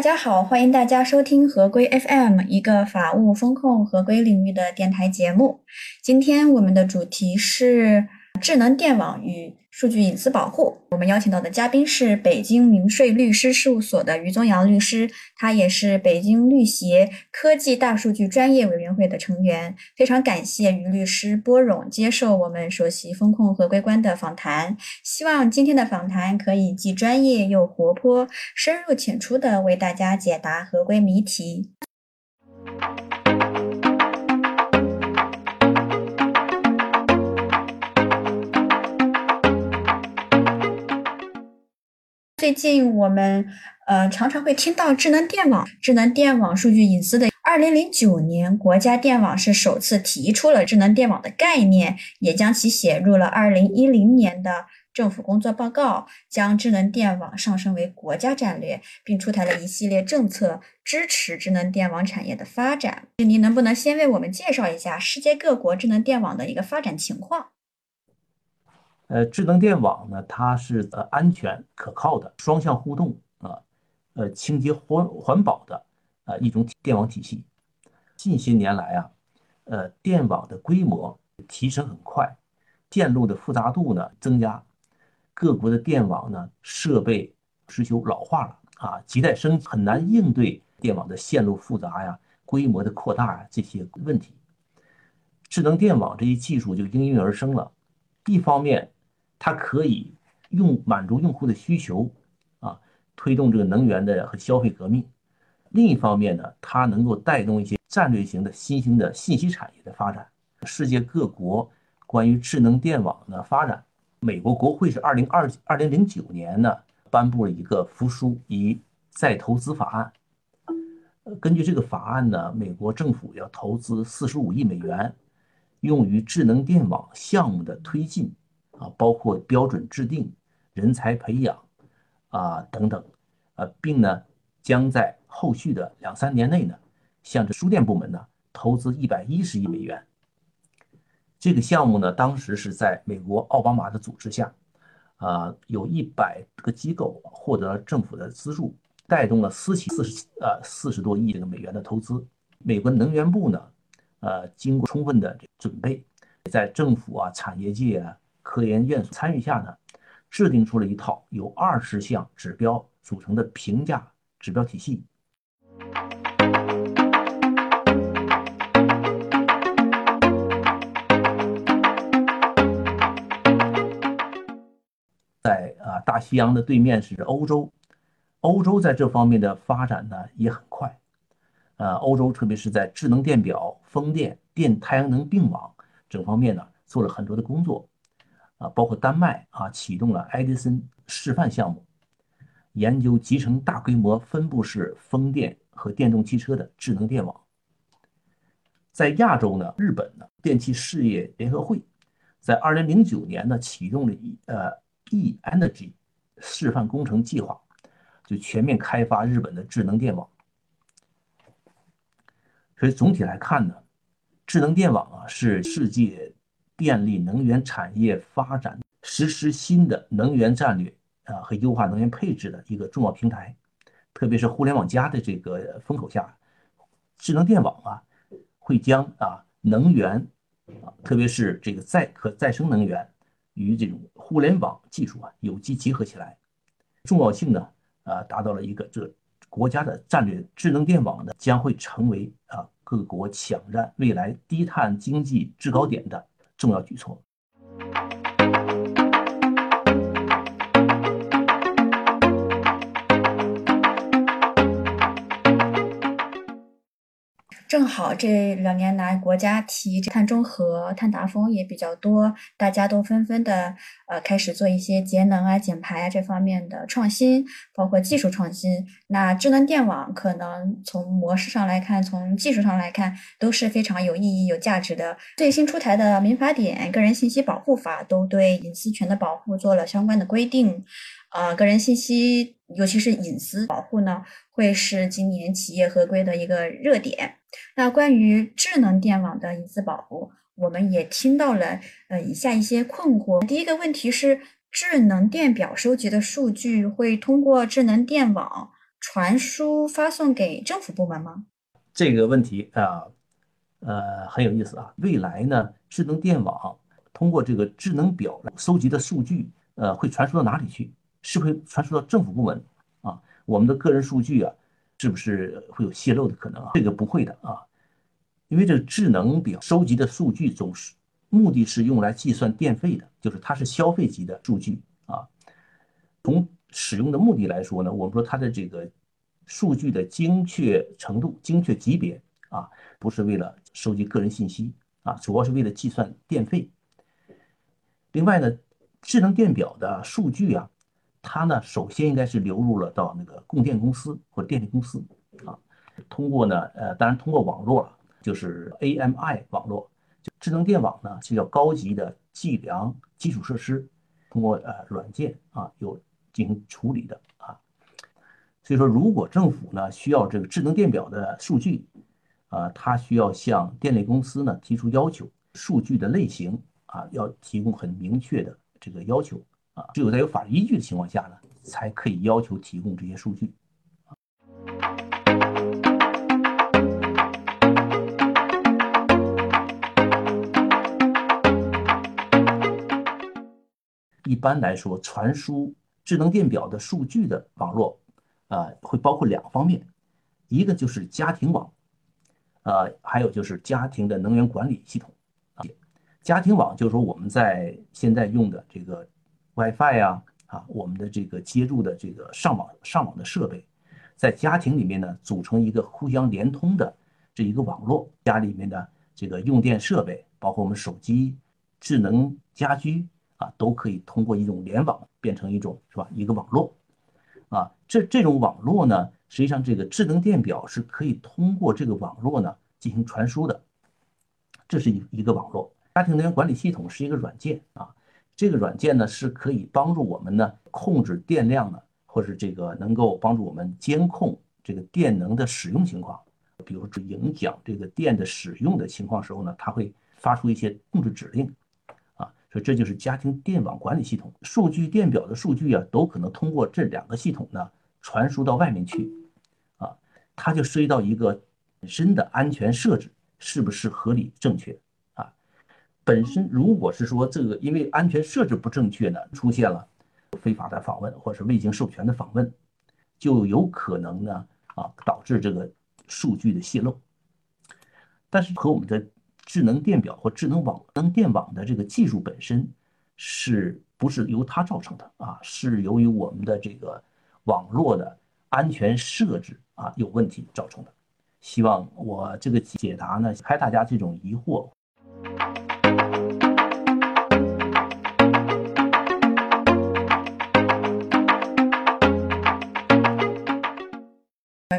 大家好，欢迎大家收听合规 FM，一个法务风控合规领域的电台节目。今天我们的主题是智能电网与数据隐私保护。我们邀请到的嘉宾是北京明税律师事务所的于宗阳律师，他也是北京律协科技大数据专业委员会的成员。非常感谢于律师拨冗接受我们首席风控合规官的访谈。希望今天的访谈可以既专业又活泼，深入浅出的为大家解答合规谜题。最近我们呃常常会听到智能电网、智能电网数据隐私的。二零零九年，国家电网是首次提出了智能电网的概念，也将其写入了二零一零年的政府工作报告，将智能电网上升为国家战略，并出台了一系列政策支持智能电网产业的发展。您能不能先为我们介绍一下世界各国智能电网的一个发展情况？呃，智能电网呢，它是呃安全可靠的、双向互动啊，呃清洁环环保的啊一种电网体系。近些年来啊，呃电网的规模提升很快，电路的复杂度呢增加，各国的电网呢设备失修老化了啊，亟待升级很难应对电网的线路复杂呀、规模的扩大啊这些问题。智能电网这一技术就应运而生了，一方面。它可以用满足用户的需求，啊，推动这个能源的和消费革命。另一方面呢，它能够带动一些战略型的新兴的信息产业的发展。世界各国关于智能电网的发展，美国国会是二零二二零零九年呢颁布了一个扶疏与再投资法案。根据这个法案呢，美国政府要投资四十五亿美元，用于智能电网项目的推进。啊，包括标准制定、人才培养啊等等，呃，并呢将在后续的两三年内呢，向这书店部门呢投资一百一十亿美元。这个项目呢，当时是在美国奥巴马的组织下，啊，有一百个机构获得政府的资助，带动了私企四十呃四十多亿这个美元的投资。美国能源部呢，呃，经过充分的准备，在政府啊、产业界啊。科研院所参与下呢，制定出了一套由二十项指标组成的评价指标体系。在啊大西洋的对面是欧洲，欧洲在这方面的发展呢也很快。呃，欧洲特别是在智能电表、风电、电太阳能并网整方面呢做了很多的工作。啊，包括丹麦啊，启动了爱迪生示范项目，研究集成大规模分布式风电和电动汽车的智能电网。在亚洲呢，日本呢，电气事业联合会，在二零零九年呢，启动了呃 E Energy 示范工程计划，就全面开发日本的智能电网。所以总体来看呢，智能电网啊，是世界。电力能源产业发展实施新的能源战略啊和优化能源配置的一个重要平台，特别是互联网加的这个风口下，智能电网啊会将啊能源啊特别是这个再可再生能源与这种互联网技术啊有机结合起来，重要性呢啊达到了一个这国家的战略，智能电网呢将会成为啊各国抢占未来低碳经济制高点的。重要举措。正好这两年来，国家提碳中和、碳达峰也比较多，大家都纷纷的呃开始做一些节能啊、减排啊这方面的创新，包括技术创新。那智能电网可能从模式上来看，从技术上来看都是非常有意义、有价值的。最新出台的民法典《个人信息保护法》都对隐私权的保护做了相关的规定。呃，个人信息，尤其是隐私保护呢，会是今年企业合规的一个热点。那关于智能电网的隐私保护，我们也听到了呃以下一些困惑。第一个问题是，智能电表收集的数据会通过智能电网传输发送给政府部门吗？这个问题啊，呃，很有意思啊。未来呢，智能电网通过这个智能表收集的数据，呃，会传输到哪里去？是不是传输到政府部门啊？我们的个人数据啊，是不是会有泄露的可能啊？这个不会的啊，因为这个智能表收集的数据总是目的是用来计算电费的，就是它是消费级的数据啊。从使用的目的来说呢，我们说它的这个数据的精确程度、精确级别啊，不是为了收集个人信息啊，主要是为了计算电费。另外呢，智能电表的数据啊，它呢首先应该是流入了到那个供电公司或电力公司啊，通过呢呃，当然通过网络了，就是 AMI 网络。就智能电网呢是叫高级的计量基础设施，通过呃软件啊有。进行处理的啊，所以说，如果政府呢需要这个智能电表的数据，啊，它需要向电力公司呢提出要求，数据的类型啊要提供很明确的这个要求只有在有法律依据的情况下呢，才可以要求提供这些数据。一般来说，传输。智能电表的数据的网络，啊，会包括两方面，一个就是家庭网，呃，还有就是家庭的能源管理系统。家庭网就是说我们在现在用的这个 WiFi 呀，啊，我们的这个接入的这个上网上网的设备，在家庭里面呢组成一个互相连通的这一个网络，家里面的这个用电设备，包括我们手机、智能家居。啊，都可以通过一种联网变成一种是吧？一个网络，啊，这这种网络呢，实际上这个智能电表是可以通过这个网络呢进行传输的，这是一一个网络。家庭能源管理系统是一个软件啊，这个软件呢是可以帮助我们呢控制电量呢，或者这个能够帮助我们监控这个电能的使用情况，比如影响这个电的使用的情况时候呢，它会发出一些控制指令。啊所以这就是家庭电网管理系统数据电表的数据啊，都可能通过这两个系统呢传输到外面去，啊，它就涉及到一个本身的安全设置是不是合理正确？本身如果是说这个因为安全设置不正确呢，出现了非法的访问或者是未经授权的访问，就有可能呢啊导致这个数据的泄露。但是和我们的。智能电表或智能网能电网的这个技术本身，是不是由它造成的啊？是由于我们的这个网络的安全设置啊有问题造成的。希望我这个解答呢，开大家这种疑惑。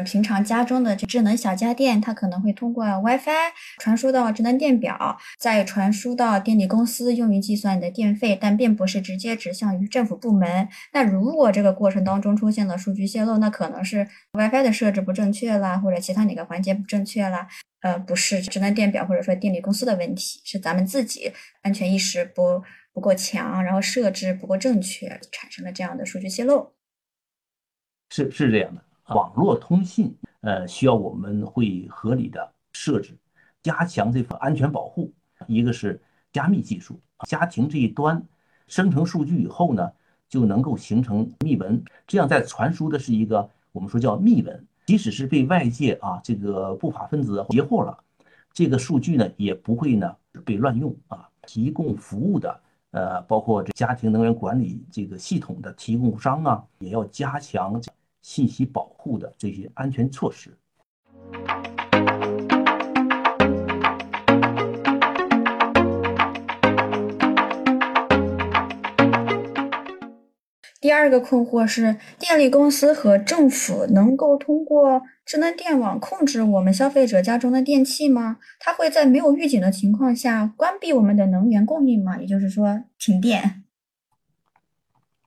平常家中的这智能小家电，它可能会通过 WiFi 传输到智能电表，再传输到电力公司，用于计算你的电费，但并不是直接指向于政府部门。那如果这个过程当中出现了数据泄露，那可能是 WiFi 的设置不正确啦，或者其他哪个环节不正确啦，呃，不是智能电表或者说电力公司的问题，是咱们自己安全意识不不够强，然后设置不够正确，产生了这样的数据泄露。是是这样的。网络通信，呃，需要我们会合理的设置，加强这份安全保护。一个是加密技术，家庭这一端生成数据以后呢，就能够形成密文，这样在传输的是一个我们说叫密文，即使是被外界啊这个不法分子截获了，这个数据呢也不会呢被乱用啊。提供服务的，呃，包括这家庭能源管理这个系统的提供商啊，也要加强。信息保护的这些安全措施。第二个困惑是，电力公司和政府能够通过智能电网控制我们消费者家中的电器吗？它会在没有预警的情况下关闭我们的能源供应吗？也就是说，停电。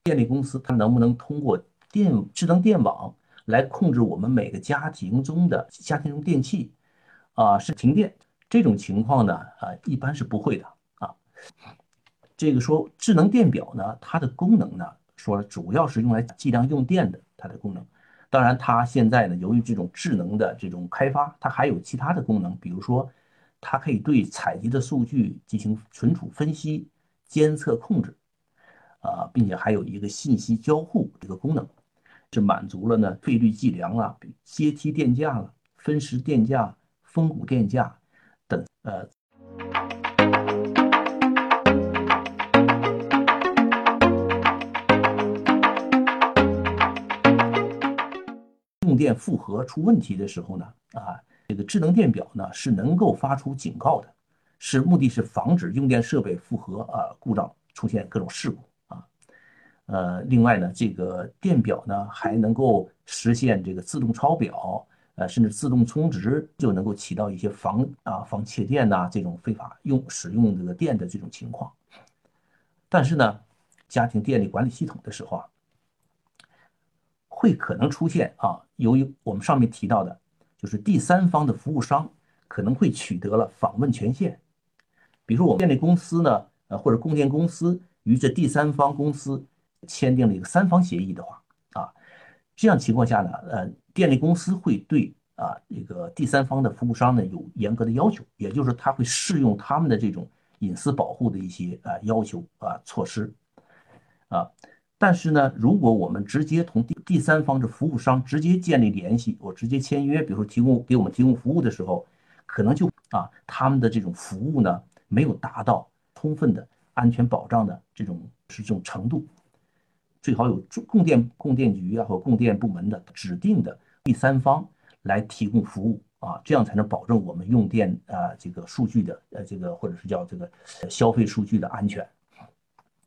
电力公司它能不能通过？电智能电网来控制我们每个家庭中的家庭中电器，啊，是停电这种情况呢，啊，一般是不会的啊。这个说智能电表呢，它的功能呢，说主要是用来计量用电的，它的功能。当然，它现在呢，由于这种智能的这种开发，它还有其他的功能，比如说，它可以对采集的数据进行存储、分析、监测、控制，啊，并且还有一个信息交互这个功能，是满足了呢费率计量啊、阶梯电价了、分时电价、峰谷电价等呃。用电负荷出问题的时候呢，啊，这个智能电表呢是能够发出警告的，是目的是防止用电设备负荷啊故障出现各种事故。呃，另外呢，这个电表呢还能够实现这个自动抄表，呃，甚至自动充值，就能够起到一些防啊防窃电呐这种非法用使用这个电的这种情况。但是呢，家庭电力管理系统的时候啊。会可能出现啊，由于我们上面提到的，就是第三方的服务商可能会取得了访问权限。比如说，我们电力公司呢，呃，或者供电公司与这第三方公司签订了一个三方协议的话，啊，这样情况下呢，呃，电力公司会对啊这个第三方的服务商呢有严格的要求，也就是他会适用他们的这种隐私保护的一些啊要求啊措施，啊。但是呢，如果我们直接同第第三方的服务商直接建立联系，我直接签约，比如说提供给我们提供服务的时候，可能就啊，他们的这种服务呢，没有达到充分的安全保障的这种是这种程度，最好有供电供电局啊或供电部门的指定的第三方来提供服务啊，这样才能保证我们用电啊这个数据的呃这个或者是叫这个消费数据的安全。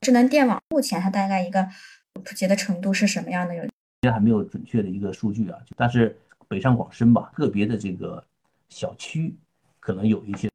智能电网目前它大概一个普及的程度是什么样的？有现在还没有准确的一个数据啊，但是北上广深吧，个别的这个小区可能有一些。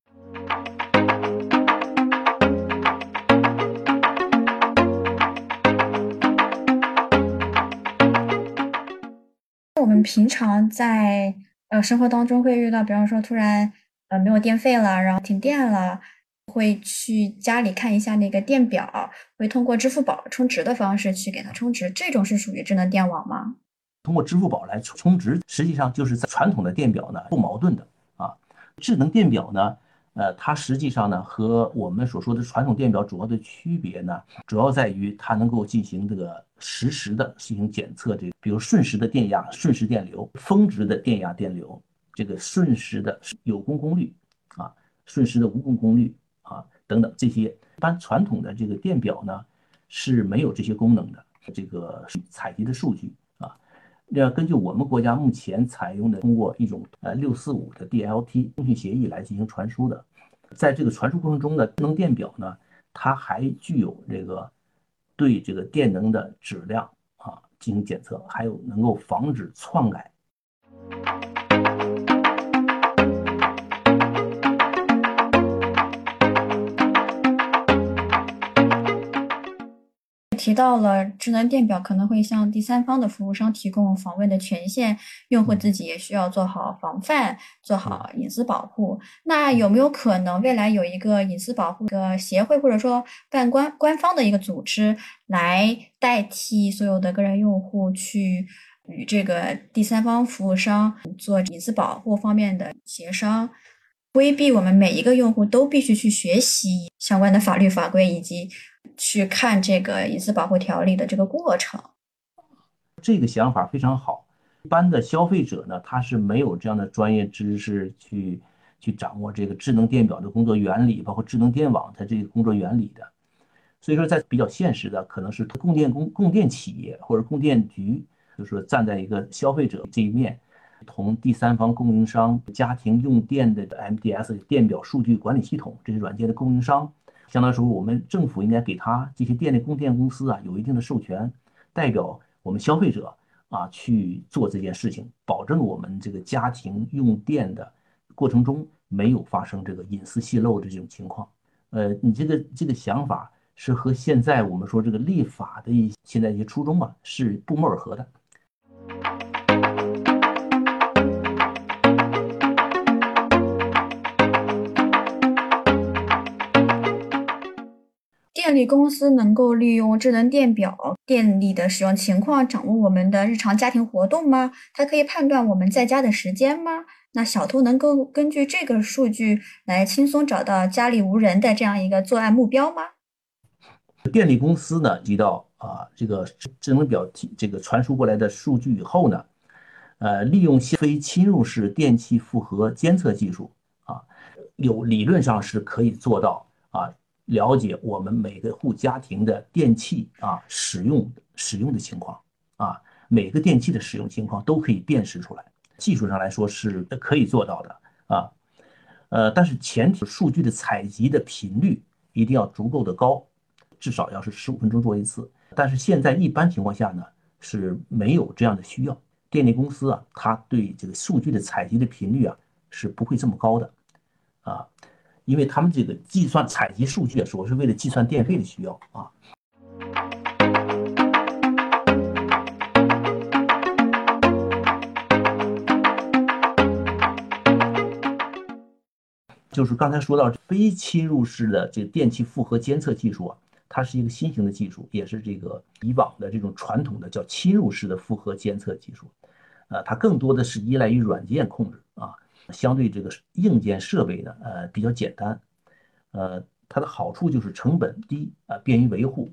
平常在呃生活当中会遇到，比方说突然呃没有电费了，然后停电了。会去家里看一下那个电表，会通过支付宝充值的方式去给它充值，这种是属于智能电网吗？通过支付宝来充值，实际上就是在传统的电表呢不矛盾的啊。智能电表呢，呃，它实际上呢和我们所说的传统电表主要的区别呢，主要在于它能够进行这个实时的进行检测，这个比如瞬时的电压、瞬时电流、峰值的电压、电流，这个瞬时的有功功率啊，瞬时的无功功率。啊，等等这些，一般传统的这个电表呢是没有这些功能的。这个采集的数据啊，要根据我们国家目前采用的，通过一种呃六四五的 DLT 通讯协议来进行传输的。在这个传输过程中呢，智能电表呢，它还具有这个对这个电能的质量啊进行检测，还有能够防止篡改。提到了智能电表可能会向第三方的服务商提供访问的权限，用户自己也需要做好防范，做好隐私保护。那有没有可能未来有一个隐私保护的协会，或者说办官官方的一个组织来代替所有的个人用户去与这个第三方服务商做隐私保护方面的协商，规避我们每一个用户都必须去学习相关的法律法规以及。去看这个隐私保护条例的这个过程，这个想法非常好。一般的消费者呢，他是没有这样的专业知识去去掌握这个智能电表的工作原理，包括智能电网它这个工作原理的。所以说，在比较现实的，可能是供电供供电企业或者供电局，就是说站在一个消费者这一面，同第三方供应商、家庭用电的 MDS 电表数据管理系统这些软件的供应商。相当于说，我们政府应该给他这些电力供电公司啊，有一定的授权，代表我们消费者啊去做这件事情，保证我们这个家庭用电的过程中没有发生这个隐私泄露的这种情况。呃，你这个这个想法是和现在我们说这个立法的一现在一些初衷啊是不谋而合的。电力公司能够利用智能电表电力的使用情况，掌握我们的日常家庭活动吗？它可以判断我们在家的时间吗？那小偷能够根据这个数据来轻松找到家里无人的这样一个作案目标吗？电力公司呢，提到啊，这个智能表这个传输过来的数据以后呢，呃，利用非侵入式电气负荷监测技术啊，有理论上是可以做到啊，了解我们每个户家庭的电器啊使用使用的情况啊，每个电器的使用情况都可以辨识出来，技术上来说是可以做到的啊，呃，但是前提数据的采集的频率一定要足够的高。至少要是十五分钟做一次，但是现在一般情况下呢是没有这样的需要。电力公司啊，它对这个数据的采集的频率啊是不会这么高的，啊，因为他们这个计算采集数据的时候是为了计算电费的需要啊。就是刚才说到非侵入式的这个电气负荷监测技术啊。它是一个新型的技术，也是这个以往的这种传统的叫侵入式的负荷监测技术，呃，它更多的是依赖于软件控制啊，相对这个硬件设备呢，呃，比较简单，呃，它的好处就是成本低啊，便于维护。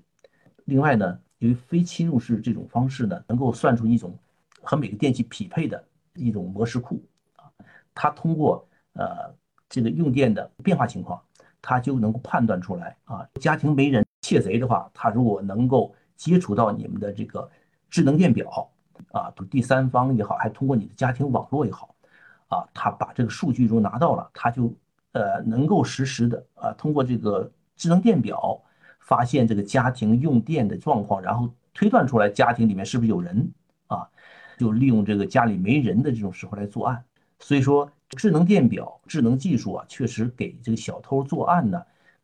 另外呢，由于非侵入式这种方式呢，能够算出一种和每个电器匹配的一种模式库啊，它通过呃这个用电的变化情况，它就能够判断出来啊，家庭没人。窃贼的话，他如果能够接触到你们的这个智能电表啊，第三方也好，还通过你的家庭网络也好，啊，他把这个数据如果拿到了，他就呃能够实时的啊通过这个智能电表发现这个家庭用电的状况，然后推断出来家庭里面是不是有人啊，就利用这个家里没人的这种时候来作案。所以说，智能电表智能技术啊，确实给这个小偷作案呢。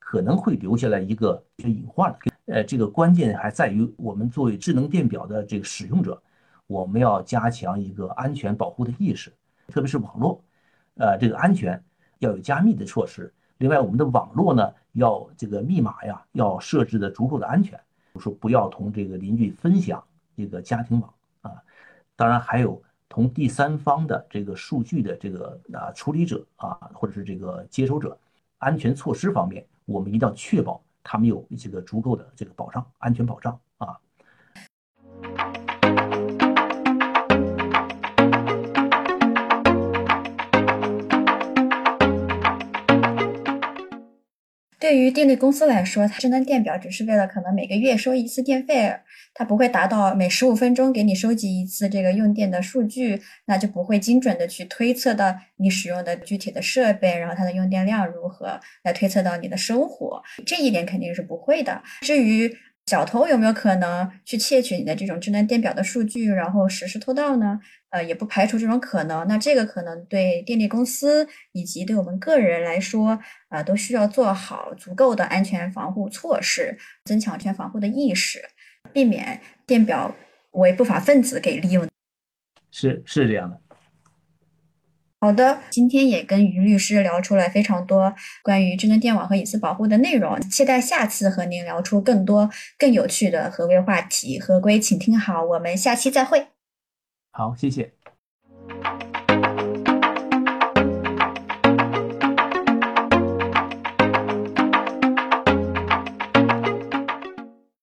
可能会留下来一个隐患，呃，这个关键还在于我们作为智能电表的这个使用者，我们要加强一个安全保护的意识，特别是网络，呃，这个安全要有加密的措施。另外，我们的网络呢，要这个密码呀，要设置的足够的安全，说不要同这个邻居分享这个家庭网啊。当然，还有同第三方的这个数据的这个啊处理者啊，或者是这个接收者，安全措施方面。我们一定要确保他们有这个足够的这个保障、安全保障对于电力公司来说，它智能电表只是为了可能每个月收一次电费，它不会达到每十五分钟给你收集一次这个用电的数据，那就不会精准的去推测到你使用的具体的设备，然后它的用电量如何来推测到你的生活，这一点肯定是不会的。至于小偷有没有可能去窃取你的这种智能电表的数据，然后实施偷盗呢？呃，也不排除这种可能。那这个可能对电力公司以及对我们个人来说，啊，都需要做好足够的安全防护措施，增强安全防护的意识，避免电表为不法分子给利用。是是这样的。好的，今天也跟于律师聊出了非常多关于智能电网和隐私保护的内容，期待下次和您聊出更多更有趣的合规话题。合规，请听好，我们下期再会。好，谢谢。